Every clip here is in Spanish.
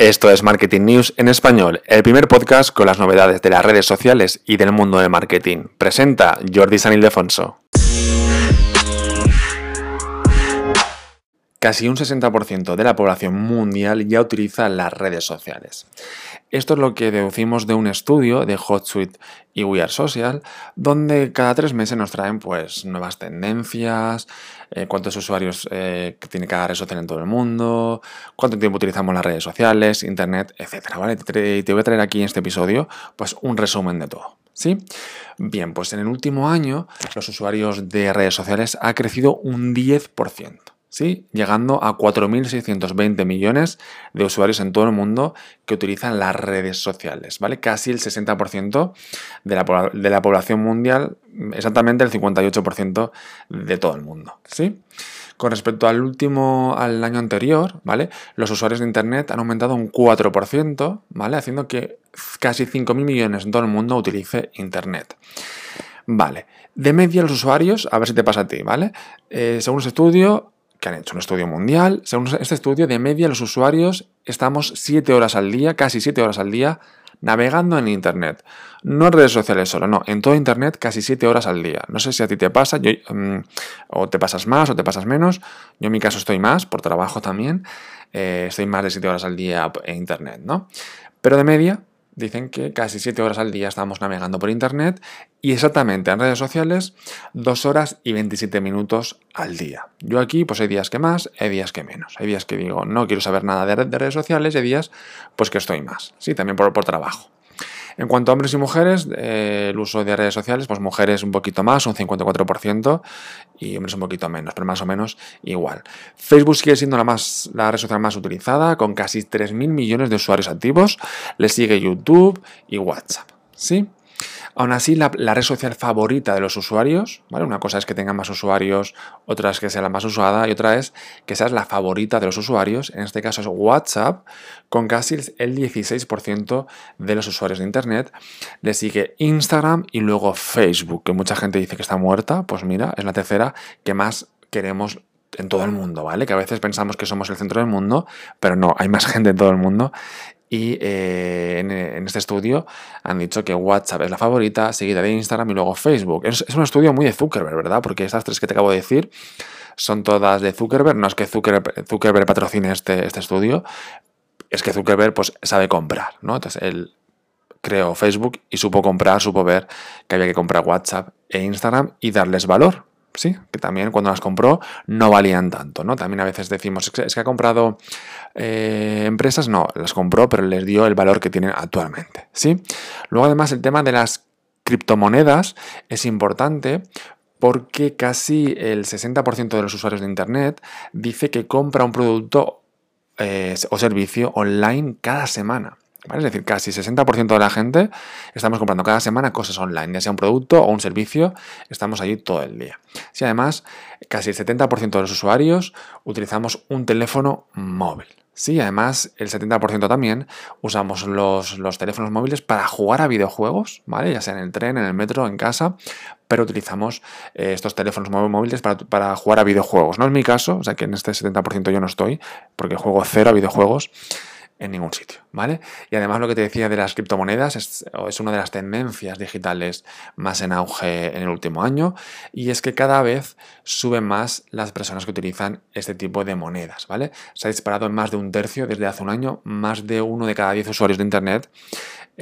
Esto es Marketing News en español, el primer podcast con las novedades de las redes sociales y del mundo del marketing. Presenta Jordi San Ildefonso. Casi un 60% de la población mundial ya utiliza las redes sociales. Esto es lo que deducimos de un estudio de HotSuite y We Are Social, donde cada tres meses nos traen pues nuevas tendencias, eh, cuántos usuarios eh, tiene cada red social en todo el mundo, cuánto tiempo utilizamos las redes sociales, internet, etc. Te, te voy a traer aquí en este episodio pues un resumen de todo. ¿Sí? Bien, pues en el último año los usuarios de redes sociales ha crecido un 10%. Llegando a 4.620 millones de usuarios en todo el mundo que utilizan las redes sociales, ¿vale? Casi el 60% de la, de la, población mundial, exactamente el 58% de todo el mundo, ¿sí? Con respecto al último, al año anterior, ¿vale? Los usuarios de Internet han aumentado un 4%, ¿vale? Haciendo que casi 5.000 millones en todo el mundo utilice Internet. Vale, de media los usuarios, a ver si te pasa a ti, ¿vale? Eh, según ese estudio, que han hecho un estudio mundial. Según este estudio, de media los usuarios estamos 7 horas al día, casi 7 horas al día, navegando en Internet. No en redes sociales solo, no, en todo Internet casi 7 horas al día. No sé si a ti te pasa, mm, o te pasas más o te pasas menos. Yo en mi caso estoy más, por trabajo también. Eh, estoy más de 7 horas al día en Internet, ¿no? Pero de media, dicen que casi 7 horas al día estamos navegando por Internet y exactamente en redes sociales 2 horas y 27 minutos al día. Yo aquí pues hay días que más, hay días que menos. Hay días que digo no quiero saber nada de, de redes sociales hay días pues que estoy más. Sí, también por, por trabajo. En cuanto a hombres y mujeres, eh, el uso de redes sociales, pues mujeres un poquito más, un 54%, y hombres un poquito menos, pero más o menos igual. Facebook sigue siendo la, más, la red social más utilizada, con casi 3.000 millones de usuarios activos. Le sigue YouTube y WhatsApp. ¿Sí? Aún así, la, red social favorita de los usuarios, ¿vale? Una cosa es que tengan más usuarios, otra es que sea la más usada y otra es que sea la favorita de los usuarios. En este caso es WhatsApp, con casi el 16% de los usuarios de Internet. Le sigue Instagram y luego Facebook, que mucha gente dice que está muerta. Pues mira, es la tercera que más queremos en todo el mundo, ¿vale? Que a veces pensamos que somos el centro del mundo, pero no, hay más gente en todo el mundo y eh, en, este estudio han dicho que WhatsApp es la favorita, seguida de Instagram y luego Facebook. Es, un estudio muy de Zuckerberg, ¿verdad? Porque estas tres que te acabo de decir son todas de Zuckerberg. No es que Zuckerberg, patrocine este, este estudio, es que Zuckerberg pues, sabe comprar, ¿no? Entonces él creó Facebook y supo comprar, supo ver que había que comprar WhatsApp e Instagram y darles valor, sí, que también cuando las compró no valían tanto, ¿no? También a veces decimos, es que ha comprado eh, empresas, no, las compró, pero les dio el valor que tienen actualmente, ¿sí? Luego además el tema de las criptomonedas es importante porque casi el 60% de los usuarios de Internet dice que compra un producto eh, o servicio online cada semana. Es decir, casi 60% de la gente estamos comprando cada semana cosas online, ya sea un producto o un servicio, estamos allí todo el día. Si además, casi el 70% de los usuarios utilizamos un teléfono móvil. Sí, además el 70% también usamos los, teléfonos móviles para jugar a videojuegos, ¿vale? Ya sea en el tren, en el metro, en casa, pero utilizamos eh, estos teléfonos móviles para, para, jugar a videojuegos. No es mi caso, o sea que en este 70% yo no estoy, porque juego cero a videojuegos, en ningún sitio, ¿vale? Y además lo que te decía de las criptomonedas es, es, una de las tendencias digitales más en auge en el último año y es que cada vez suben más las personas que utilizan este tipo de monedas, ¿vale? Se ha disparado en más de un tercio desde hace un año, más de uno de cada diez usuarios de Internet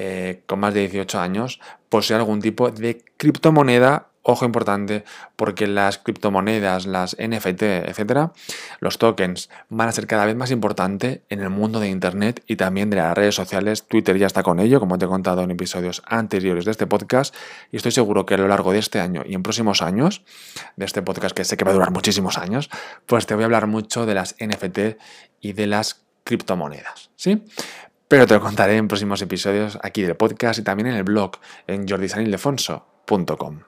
eh, con más de 18 años posee algún tipo de criptomoneda Ojo importante, porque las criptomonedas, las NFT, etcétera, los tokens van a ser cada vez más importantes en el mundo de Internet y también de las redes sociales. Twitter ya está con ello, como te he contado en episodios anteriores de este podcast, y estoy seguro que a lo largo de este año y en próximos años, de este podcast que sé que va a durar muchísimos años, pues te voy a hablar mucho de las NFT y de las criptomonedas. ¿Sí? Pero te lo contaré en próximos episodios aquí del podcast y también en el blog en jordisanildefonso.com.